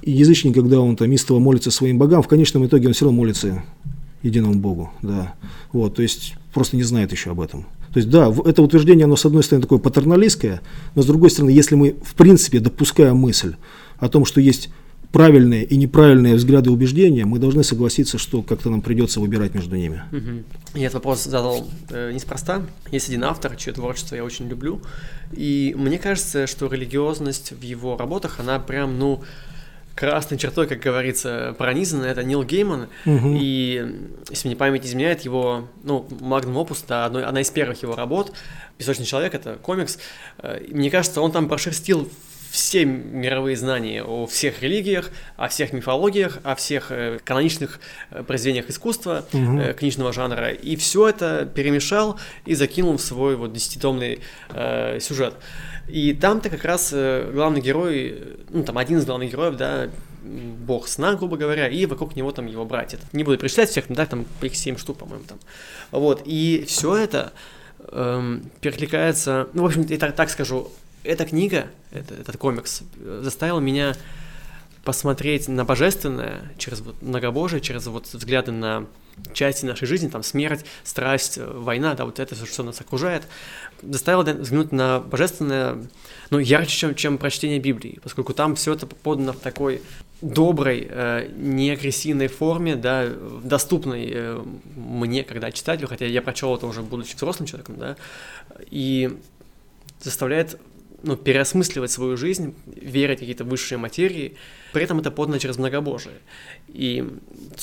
язычник, когда он там истово молится своим богам, в конечном итоге он все равно молится единому Богу, да, вот, то есть просто не знает еще об этом. То есть, да, это утверждение, оно с одной стороны такое патерналистское, но с другой стороны, если мы в принципе допускаем мысль о том, что есть правильные и неправильные взгляды и убеждения, мы должны согласиться, что как-то нам придется выбирать между ними. Угу. Я этот вопрос задал э, неспроста. Есть один автор, чье творчество я очень люблю, и мне кажется, что религиозность в его работах, она прям, ну, красной чертой, как говорится, пронизана, это Нил Гейман, угу. и, если мне память изменяет, его, ну, Magnum Opus, да, одной, одна из первых его работ, «Песочный человек», это комикс, э, мне кажется, он там прошерстил все мировые знания о всех религиях, о всех мифологиях, о всех э, каноничных э, произведениях искусства, угу. книжного жанра, и все это перемешал и закинул в свой вот десятитомный э, сюжет. И там-то как раз главный герой, ну там один из главных героев, да, бог сна, грубо говоря, и вокруг него там его братья. Не буду перечислять всех, но да, там их семь штук, по-моему, там. Вот, и все это эм, перекликается, ну, в общем, я так, так скажу, эта книга, это, этот комикс, заставил меня посмотреть на божественное через вот многобожие, через вот взгляды на части нашей жизни, там смерть, страсть, война, да, вот это, что нас окружает, заставило взглянуть на божественное, ну, ярче, чем, чем прочтение Библии, поскольку там все это подано в такой доброй, э, не агрессивной форме, да, доступной э, мне, когда читателю, хотя я прочел это уже будучи взрослым человеком, да, и заставляет ну, переосмысливать свою жизнь, верить в какие-то высшие материи, при этом это подано через многобожие. И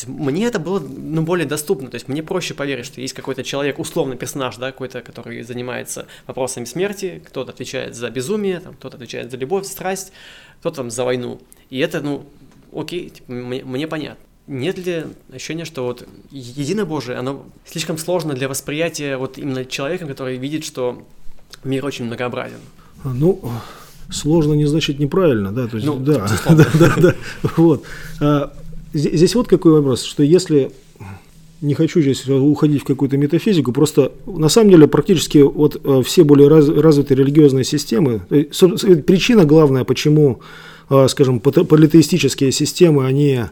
мне это было ну, более доступно, то есть мне проще поверить, что есть какой-то человек, условный персонаж, да, какой-то, который занимается вопросами смерти, кто-то отвечает за безумие, там, кто-то отвечает за любовь, страсть, кто-то там за войну. И это, ну, окей, типа, мне, мне понятно. Нет ли ощущения, что вот единобожие, оно слишком сложно для восприятия вот именно человеком, который видит, что мир очень многообразен? Ну, сложно не значит неправильно, да, то есть, ну, да, да, да, да, вот. А, здесь, вот какой вопрос, что если не хочу здесь уходить в какую-то метафизику, просто на самом деле практически вот э, все более раз, развитые религиозные системы, э, причина главная, почему, э, скажем, политеистические системы, они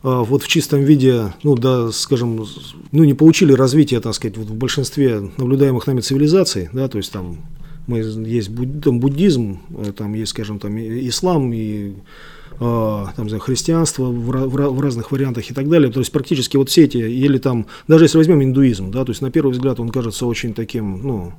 вот в чистом виде, ну да, скажем, ну не получили развития, так сказать, вот в большинстве наблюдаемых нами цивилизаций, да, то есть там мы, есть буд, там, буддизм, э, там есть, скажем, там ислам и э, там, знаю, христианство в, в, в разных вариантах и так далее. То есть практически вот все эти, или там, даже если возьмем индуизм, да, то есть на первый взгляд он кажется очень таким, ну,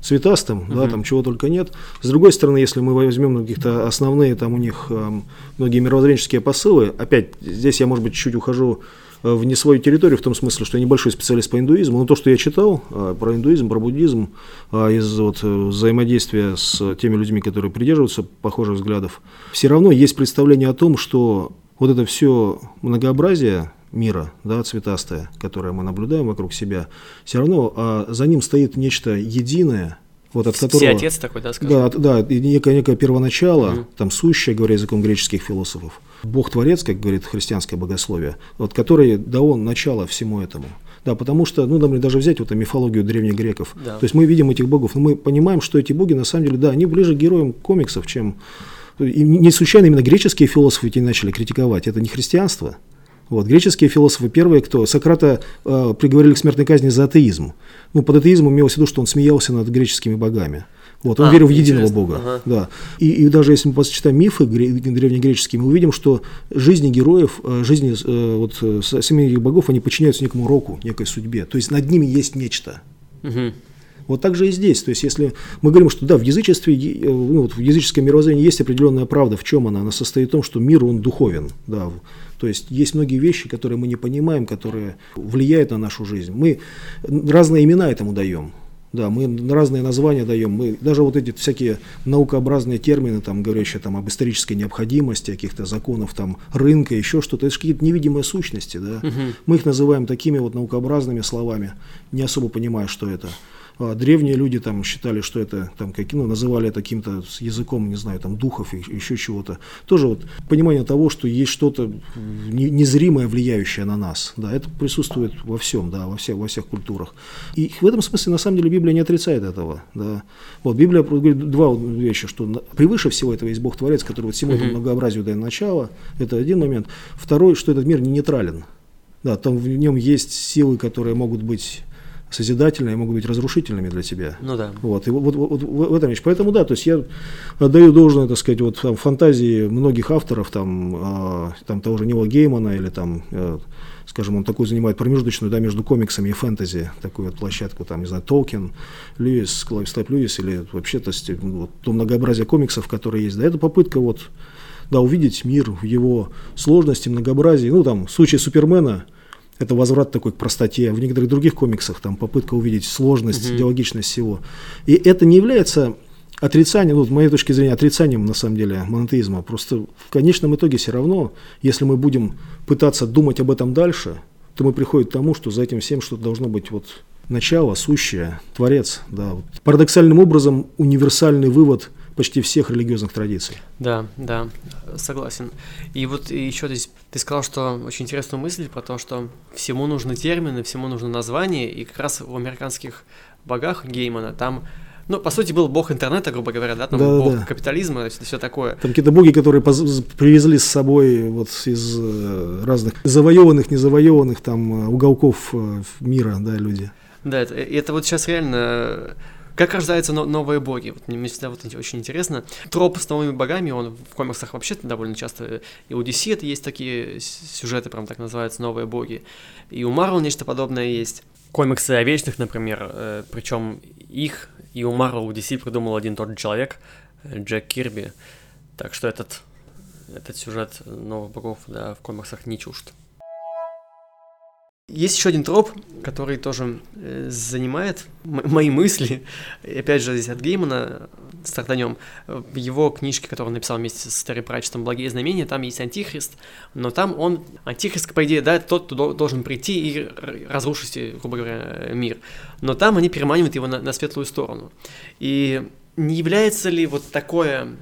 цветастым, uh-huh. да, там чего только нет. С другой стороны, если мы возьмем каких-то основные, там у них э, многие мировоззренческие посылы, опять здесь я, может быть, чуть ухожу в не свою территорию, в том смысле, что я небольшой специалист по индуизму, но то, что я читал э, про индуизм, про буддизм, э, из вот, взаимодействия с теми людьми, которые придерживаются похожих взглядов, все равно есть представление о том, что вот это все многообразие мира, да, цветастое, которое мы наблюдаем вокруг себя, все равно а за ним стоит нечто единое, вот от которого... отец такой, да, скажем? Да, да, некое, некое первоначало, угу. там сущее, говоря языком греческих философов. Бог-творец, как говорит христианское богословие, вот, который дал начало всему этому. Да, потому что, ну, например, даже взять вот мифологию древних греков. Да. То есть мы видим этих богов, но мы понимаем, что эти боги, на самом деле, да, они ближе к героям комиксов, чем И не случайно именно греческие философы эти начали критиковать. Это не христианство. Вот. Греческие философы первые, кто Сократа э, приговорили к смертной казни за атеизм. Ну, под атеизмом имелось в виду, что он смеялся над греческими богами. Вот, он а, верил в единого интересно. Бога. Ага. Да. И, и даже если мы почитаем мифы древнегреческие, мы увидим, что жизни героев, э, жизни э, вот, э, самих богов, они подчиняются некому року, некой судьбе. То есть над ними есть нечто. Угу. Вот так же и здесь. То есть, если мы говорим, что да, в язычестве, ну, вот в языческом мировоззрении есть определенная правда. В чем она? Она состоит в том, что мир, он духовен. Да. То есть, есть многие вещи, которые мы не понимаем, которые влияют на нашу жизнь. Мы разные имена этому даем. Да, мы разные названия даем. Мы даже вот эти всякие наукообразные термины, там, говорящие там, об исторической необходимости, каких-то законов там, рынка, еще что-то, это же какие-то невидимые сущности. Да? Угу. Мы их называем такими вот наукообразными словами, не особо понимая, что это. А древние люди там считали, что это там как, ну, называли это каким-то языком, не знаю, там духов и еще чего-то. Тоже вот понимание того, что есть что-то незримое, влияющее на нас. Да, это присутствует во всем, да, во всех, во всех культурах. И в этом смысле, на самом деле, Библия не отрицает этого. Да. Вот Библия говорит два вещи, что превыше всего этого есть Бог Творец, который вот всему этому многообразию дает начало. Это один момент. Второй, что этот мир не нейтрален. Да, там в нем есть силы, которые могут быть созидательные, могут быть разрушительными для тебя. Ну да. Вот, и вот, вот, вот в этом вещь. Поэтому да, то есть я отдаю должное, так сказать, вот там, фантазии многих авторов, там, э, там того же Нила Геймана или там, э, скажем, он такой занимает промежуточную, да, между комиксами и фэнтези, такую вот площадку, там, не знаю, Толкин, Льюис, Клайв Стейплз Льюис, или вообще, то есть, вот, то многообразие комиксов, которые есть, да, это попытка вот, да, увидеть мир в его сложности, многообразии, ну, там, в случае Супермена – это возврат такой к простоте. В некоторых других комиксах там попытка увидеть сложность, угу. идеологичность всего. И это не является отрицанием, ну, с моей точки зрения, отрицанием, на самом деле, монотеизма. Просто в конечном итоге все равно, если мы будем пытаться думать об этом дальше, то мы приходим к тому, что за этим всем что-то должно быть вот начало, сущее, творец. Да. Вот. Парадоксальным образом универсальный вывод почти всех религиозных традиций. Да, да, согласен. И вот еще здесь ты сказал, что очень интересную мысль про то, что всему нужны термины, всему нужно название, и как раз в американских богах Геймана там ну, по сути, был бог интернета, грубо говоря, да, там да, бог да. капитализма, все, все такое. Там какие-то боги, которые привезли с собой вот из э, разных завоеванных, незавоеванных там э, уголков э, мира, да, люди. Да, это, это вот сейчас реально как рождаются но- новые боги? Вот, мне всегда вот очень интересно. Троп с новыми богами, он в комиксах вообще довольно часто, и у DC это есть такие сюжеты, прям так называются, новые боги. И у Marvel нечто подобное есть. Комиксы о вечных, например, э, причем их и у Marvel, у DC придумал один тот же человек, Джек Кирби. Так что этот, этот сюжет новых богов да, в комиксах не чужд. Есть еще один троп, который тоже э, занимает мои мысли. И опять же, здесь от Геймана стартанем. В его книжке, которую он написал вместе с Терри Пратчетом «Благие знамения», там есть антихрист, но там он, антихрист, по идее, да, тот, кто должен прийти и разрушить, грубо говоря, мир. Но там они переманивают его на, на светлую сторону. И не является ли вот такое,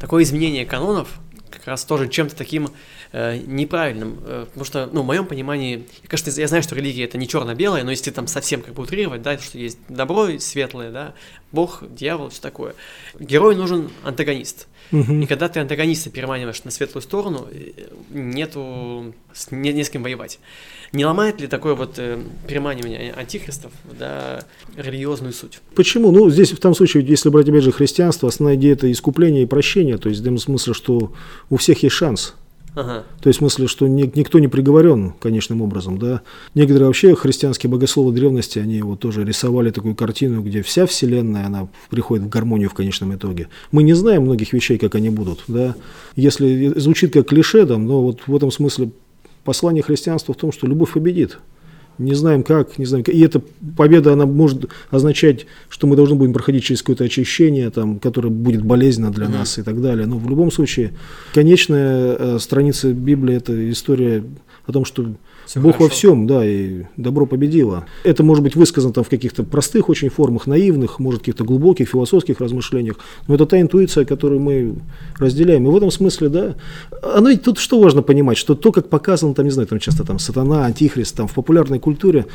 такое изменение канонов как раз тоже чем-то таким э, неправильным, э, потому что, ну, в моем понимании, я, конечно, я знаю, что религия это не черно-белое, но если там совсем как бы утрировать, да, что есть добро светлое, да, Бог, дьявол, все такое. Герой нужен антагонист. Угу. И когда ты антагониста переманиваешь на светлую сторону, э, нету не, не с кем воевать. Не ломает ли такое вот э, переманивание антихристов да, религиозную суть? Почему? Ну, здесь в том случае, если брать опять же христианство, основная идея это искупление и прощение, то есть в том смысле, что у всех есть шанс. Ага. То есть в смысле, что ни, никто не приговорен конечным образом, да. Некоторые вообще христианские богословы древности, они вот тоже рисовали такую картину, где вся вселенная, она приходит в гармонию в конечном итоге. Мы не знаем многих вещей, как они будут, да. Если звучит как клише, там, но вот в этом смысле послание христианства в том, что любовь победит не знаем как, не знаем как. И эта победа, она может означать, что мы должны будем проходить через какое-то очищение, там, которое будет болезненно для mm-hmm. нас и так далее. Но в любом случае, конечная э, страница Библии – это история о том, что все Бог хорошо. во всем, да, и добро победило. Это может быть высказано там в каких-то простых очень формах, наивных, может, каких-то глубоких философских размышлениях, но это та интуиция, которую мы разделяем. И в этом смысле, да, оно ведь тут что важно понимать, что то, как показано, там, не знаю, там часто там сатана, антихрист, там в популярной культуре,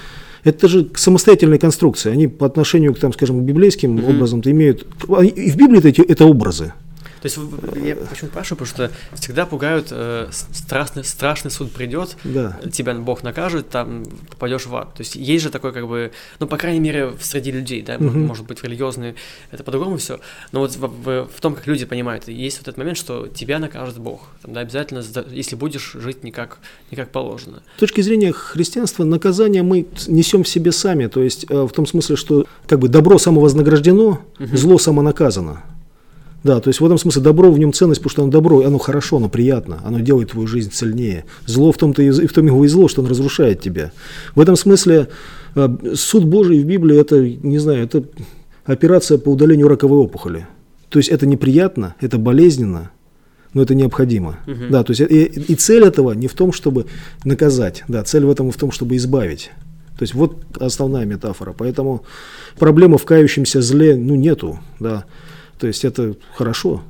это же самостоятельные конструкции. Они по отношению к, там, скажем, библейским mm-hmm. образам имеют... И в Библии это, это образы. То есть я почему спрашиваю, потому что всегда пугают э, страшный, страшный суд придет, да. тебя Бог накажет, там попадешь в ад. То есть есть же такой как бы, ну, по крайней мере, среди людей, да, угу. может быть, религиозные, это по-другому все. Но вот в, в, в том, как люди понимают, есть вот этот момент, что тебя накажет Бог. Там, да, обязательно, если будешь жить не как, не как положено. С точки зрения христианства, наказание мы несем в себе сами. То есть э, в том смысле, что как бы добро самовознаграждено, угу. зло самонаказано. Да, то есть в этом смысле добро в нем ценность, потому что оно добро, оно хорошо, оно приятно, оно делает твою жизнь сильнее. Зло в том-то и, в том его и зло, что оно разрушает тебя. В этом смысле э, суд Божий в Библии это, не знаю, это операция по удалению раковой опухоли. То есть это неприятно, это болезненно, но это необходимо. Угу. Да, то есть и, и цель этого не в том, чтобы наказать, да, цель в этом в том, чтобы избавить. То есть вот основная метафора. Поэтому проблемы в кающемся зле ну, нету. Да. То есть это хорошо.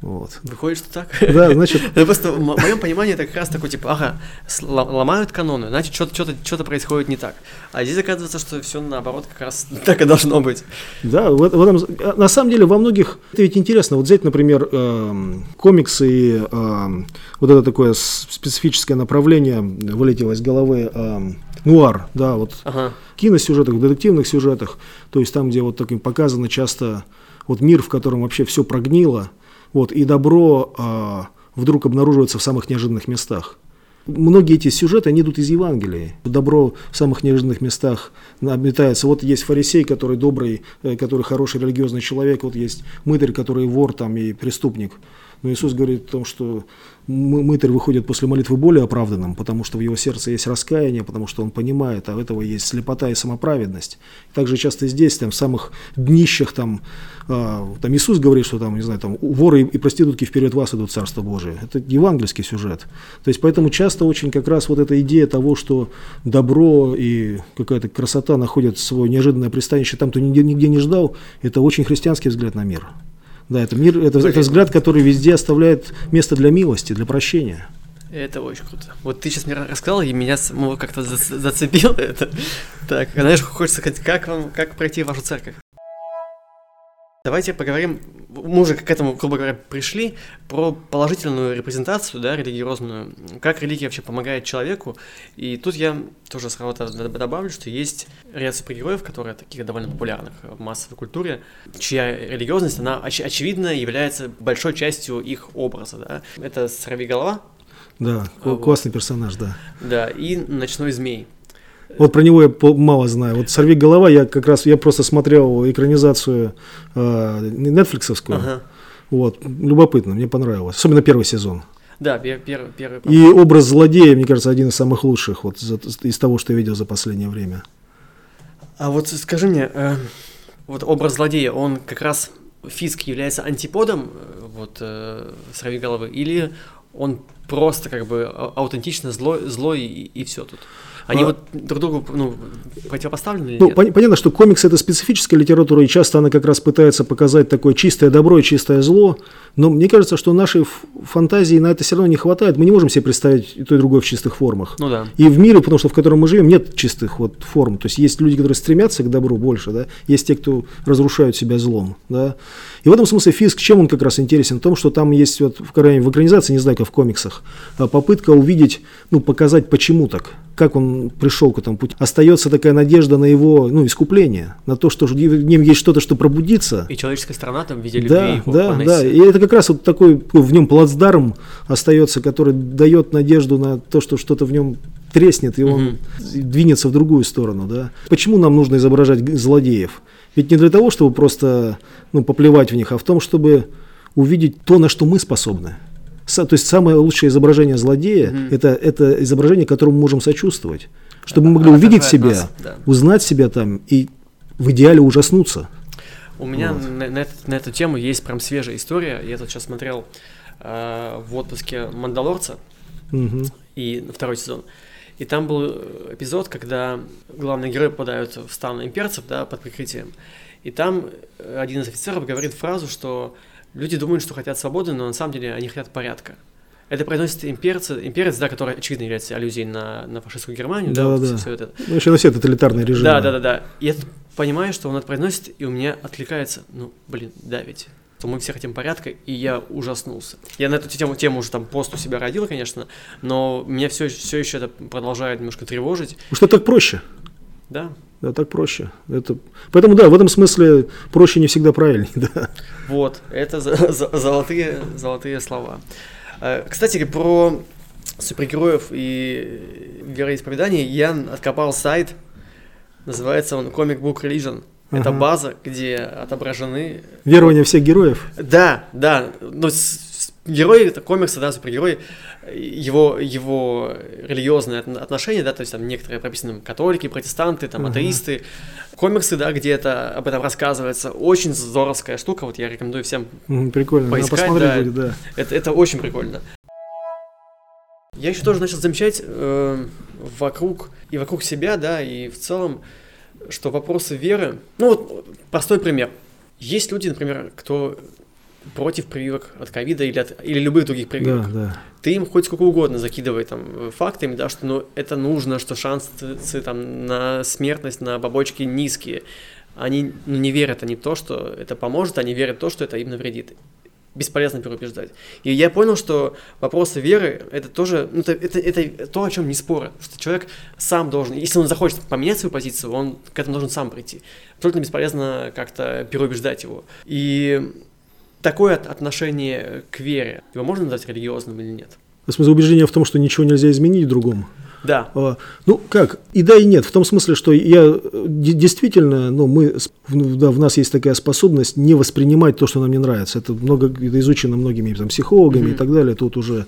Вот. Выходит, что так? Да, значит... Просто в моем понимании это как раз такой, типа, ага, ломают каноны, значит, что-то что что происходит не так. А здесь оказывается, что все наоборот как раз так и должно быть. Да, в, в этом, а, на самом деле во многих, это ведь интересно, вот взять, например, э, комиксы и э, вот это такое специфическое направление вылетело из головы э, нуар, да, вот ага. киносюжетах, детективных сюжетах, то есть там, где вот таким показано часто вот мир, в котором вообще все прогнило, вот, и добро а, вдруг обнаруживается в самых неожиданных местах. Многие эти сюжеты, они идут из Евангелия. Добро в самых неожиданных местах обметается. Вот есть фарисей, который добрый, э, который хороший религиозный человек, вот есть мытарь, который вор там и преступник. Но Иисус говорит о том, что мытарь выходит после молитвы более оправданным, потому что в его сердце есть раскаяние, потому что он понимает, а у этого есть слепота и самоправедность. Также часто здесь, там, в самых днищах, там, э, там Иисус говорит, что там, не знаю, там, воры и проститутки вперед вас идут Царство Божие. Это евангельский сюжет. То есть, поэтому часто очень как раз вот эта идея того, что добро и какая-то красота находят свое неожиданное пристанище там, кто нигде, нигде не ждал, это очень христианский взгляд на мир. Да, это мир, это, это взгляд, который везде оставляет место для милости, для прощения. Это очень круто. Вот ты сейчас мне рассказал, и меня ну, как-то зацепило это. Так, знаешь, хочется сказать, как вам, как пройти в вашу церковь? Давайте поговорим, мы уже к этому, грубо говоря, пришли, про положительную репрезентацию, да, религиозную, как религия вообще помогает человеку. И тут я тоже сразу добавлю, что есть ряд супергероев, которые таких довольно популярных в массовой культуре, чья религиозность, она оч- очевидно является большой частью их образа, да. Это Сорви голова. Да, вот. классный персонаж, да. Да, и Ночной змей. Вот про него я мало знаю. Вот «Сорви голова» я как раз, я просто смотрел экранизацию э, нетфликсовскую. Ага. Вот, любопытно, мне понравилось. Особенно первый сезон. Да, первый, первый. И образ злодея, мне кажется, один из самых лучших вот из того, что я видел за последнее время. А вот скажи мне, э, вот образ злодея, он как раз физически является антиподом э, вот э, головы, или он просто как бы а, аутентично злой, злой и, и все тут? Они а, вот друг другу ну, противопоставлены ну, пон- понятно, что комикс это специфическая литература, и часто она как раз пытается показать такое чистое добро и чистое зло, но мне кажется, что нашей фантазии на это все равно не хватает. Мы не можем себе представить и то, и другое в чистых формах. Ну да. И в мире, потому что в котором мы живем, нет чистых вот форм. То есть есть люди, которые стремятся к добру больше, да, есть те, кто разрушают себя злом, да. И в этом смысле Фиск, чем он как раз интересен? В том, что там есть вот в, в экранизации, не знаю, как в комиксах, а, попытка увидеть, ну, показать, почему так, как он пришел к этому пути. Остается такая надежда на его, ну, искупление, на то, что в нем есть что-то, что пробудится. И человеческая сторона там в виде любви да, его Да, да, и это как раз вот такой в нем плацдарм остается, который дает надежду на то, что что-то в нем треснет, и он угу. двинется в другую сторону. Да? Почему нам нужно изображать злодеев? Ведь не для того, чтобы просто ну, поплевать в них, а в том, чтобы увидеть то, на что мы способны. То есть самое лучшее изображение злодея mm это, это изображение, которому мы можем сочувствовать. Чтобы мы могли увидеть себя, нас, да. узнать себя там и в идеале ужаснуться. У меня вот. на, на, на эту тему есть прям свежая история. Я тут сейчас смотрел э, в отпуске Мандалорца угу. и второй сезон. И там был эпизод, когда главные герои попадают в стан имперцев, да, под прикрытием. И там один из офицеров говорит фразу, что люди думают, что хотят свободы, но на самом деле они хотят порядка. Это произносит имперец, имперец, да, который очевидно является аллюзией на, на фашистскую Германию, да, да, вот да. все это. Ну, еще на все тоталитарный режим. Да, да, да, да. Я понимаю, что он это произносит, и у меня откликается, ну, блин, да ведь. то мы все хотим порядка, и я ужаснулся. Я на эту тему, тему уже там пост у себя родил, конечно, но меня все, все еще это продолжает немножко тревожить. Что так проще. Да. Да, так проще. Это... Поэтому, да, в этом смысле проще не всегда правильнее, да. Вот, это за, за, золотые, золотые слова. Э, кстати, про супергероев и вероисповедание я откопал сайт, называется он Comic Book Religion. Это ага. база, где отображены... Верования всех героев? Да, да. Но герои это комиксы, да, супергерои, его, его религиозные отношения, да, то есть там некоторые прописаны католики, протестанты, там, uh-huh. атеисты, комиксы, да, где это об этом рассказывается, очень здоровская штука, вот я рекомендую всем Прикольно, поискать, да, будет, да. Это, это очень прикольно. Я еще тоже начал замечать э, вокруг и вокруг себя, да, и в целом, что вопросы веры... Ну вот, простой пример. Есть люди, например, кто против прививок от ковида или, от, или любых других прививок. Да, да. Ты им хоть сколько угодно закидывай там фактами, да, что ну, это нужно, что шансы там, на смертность, на бабочки низкие. Они ну, не верят они в то, что это поможет, они верят в то, что это им навредит бесполезно переубеждать. И я понял, что вопросы веры это тоже, ну, это, это, это то, о чем не спорят. Что человек сам должен, если он захочет поменять свою позицию, он к этому должен сам прийти. Абсолютно бесполезно как-то переубеждать его. И такое отношение к вере, его можно назвать религиозным или нет? В смысле убеждения в том, что ничего нельзя изменить другому? Да. А, ну как, и да, и нет, в том смысле, что я действительно, ну мы, да, в нас есть такая способность не воспринимать то, что нам не нравится. Это много, это изучено многими там, психологами mm-hmm. и так далее, тут уже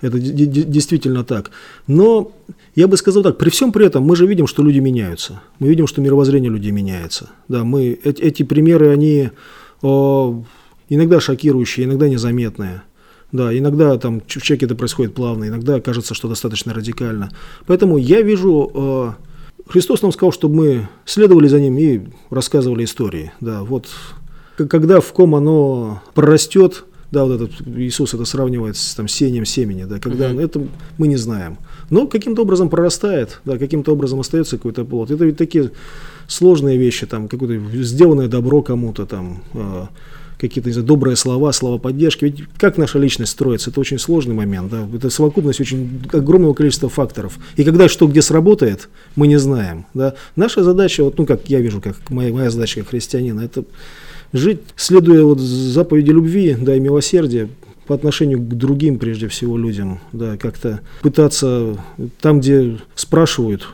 это действительно так. Но я бы сказал так, при всем при этом мы же видим, что люди меняются. Мы видим, что мировоззрение людей меняется. Да, мы, эти, эти примеры, они иногда шокирующие, иногда незаметные. Да, иногда там в человеке это происходит плавно, иногда кажется, что достаточно радикально. Поэтому я вижу, э, Христос нам сказал, чтобы мы следовали за ним и рассказывали истории. Да, вот когда в ком оно прорастет, да, вот этот Иисус это сравнивает с там, сением семени, да, когда угу. это мы не знаем. Но каким-то образом прорастает, да, каким-то образом остается какой-то плод. Это ведь такие сложные вещи, там, какое-то сделанное добро кому-то там. Э, какие-то не знаю, добрые слова, слова поддержки. Ведь как наша личность строится, это очень сложный момент. Да? Это совокупность очень огромного количества факторов. И когда что где сработает, мы не знаем. Да? Наша задача, вот, ну как я вижу, как моя, моя задача как христианина, это жить, следуя вот заповеди любви да, и милосердия, по отношению к другим, прежде всего, людям, да, как-то пытаться там, где спрашивают,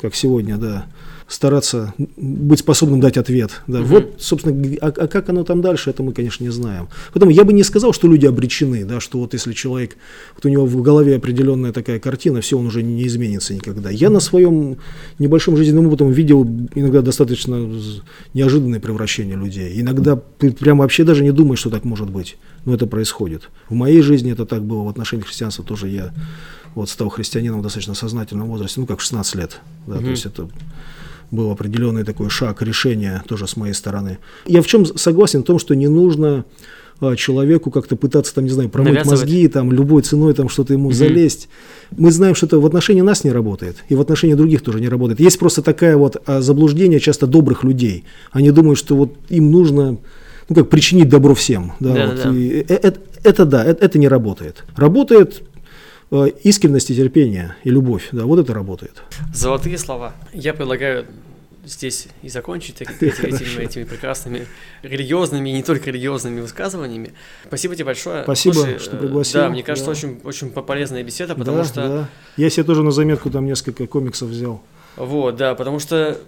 как сегодня, да, стараться быть способным дать ответ. Да. Угу. Вот, собственно, а, а как оно там дальше, это мы, конечно, не знаем. Поэтому я бы не сказал, что люди обречены, да, что вот если человек, вот у него в голове определенная такая картина, все, он уже не изменится никогда. Я на своем небольшом жизненном опытом видел иногда достаточно неожиданные превращения людей. Иногда прям вообще даже не думаешь, что так может быть, но это происходит. В моей жизни это так было, в отношении христианства тоже я вот стал христианином в достаточно сознательном возрасте, ну как в 16 лет, да, угу. то есть это был определенный такой шаг решения тоже с моей стороны. Я в чем согласен? В том, что не нужно а, человеку как-то пытаться, там, не знаю, промыть мозги, там, любой ценой там что-то ему mm-hmm. залезть. Мы знаем, что это в отношении нас не работает, и в отношении других тоже не работает. Есть просто такое вот а, заблуждение часто добрых людей. Они думают, что вот им нужно, ну как, причинить добро всем. Да, да, вот, да. И, это, э, это да, это, это не работает. Работает Э, искренность и терпение и любовь, да, вот это работает. Золотые слова. Я предлагаю здесь и закончить этими, этими прекрасными религиозными и не только религиозными высказываниями. Спасибо тебе большое. Спасибо, Слушай, что пригласил. Да, мне кажется, да. очень, очень полезная беседа, потому да, что... Да. Я себе тоже на заметку там несколько комиксов взял. Вот, да, потому что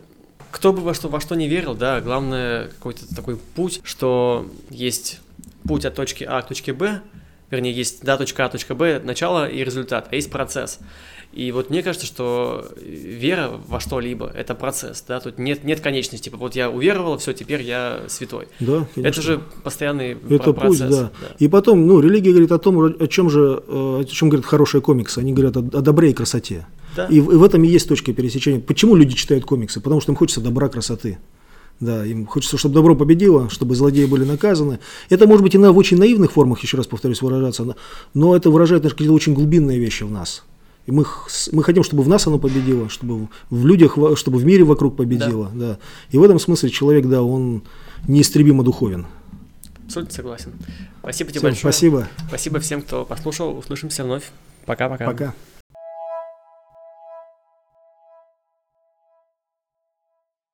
кто бы во что, во что не верил, да, главное какой-то такой путь, что есть путь от точки А к точке Б, вернее, есть да, точка А, точка Б, начало и результат, а есть процесс. И вот мне кажется, что вера во что-либо – это процесс, да, тут нет, нет конечности, типа вот я уверовал, все, теперь я святой. Да, конечно. Это же постоянный это процесс. Путь, да. да. И потом, ну, религия говорит о том, о чем же, э, о чем говорят хорошие комиксы, они говорят о, о добре и красоте. Да. И, и в этом и есть точка пересечения. Почему люди читают комиксы? Потому что им хочется добра, красоты. Да, им хочется, чтобы добро победило, чтобы злодеи были наказаны. Это может быть и на, в очень наивных формах, еще раз повторюсь, выражаться, но это выражает какие-то очень глубинные вещи в нас. И мы, мы хотим, чтобы в нас оно победило, чтобы в людях, чтобы в мире вокруг победило. Да. Да. И в этом смысле человек, да, он неистребимо духовен. Абсолютно согласен. Спасибо тебе Всем большое. спасибо. Спасибо всем, кто послушал. Услышимся вновь. Пока-пока. Пока.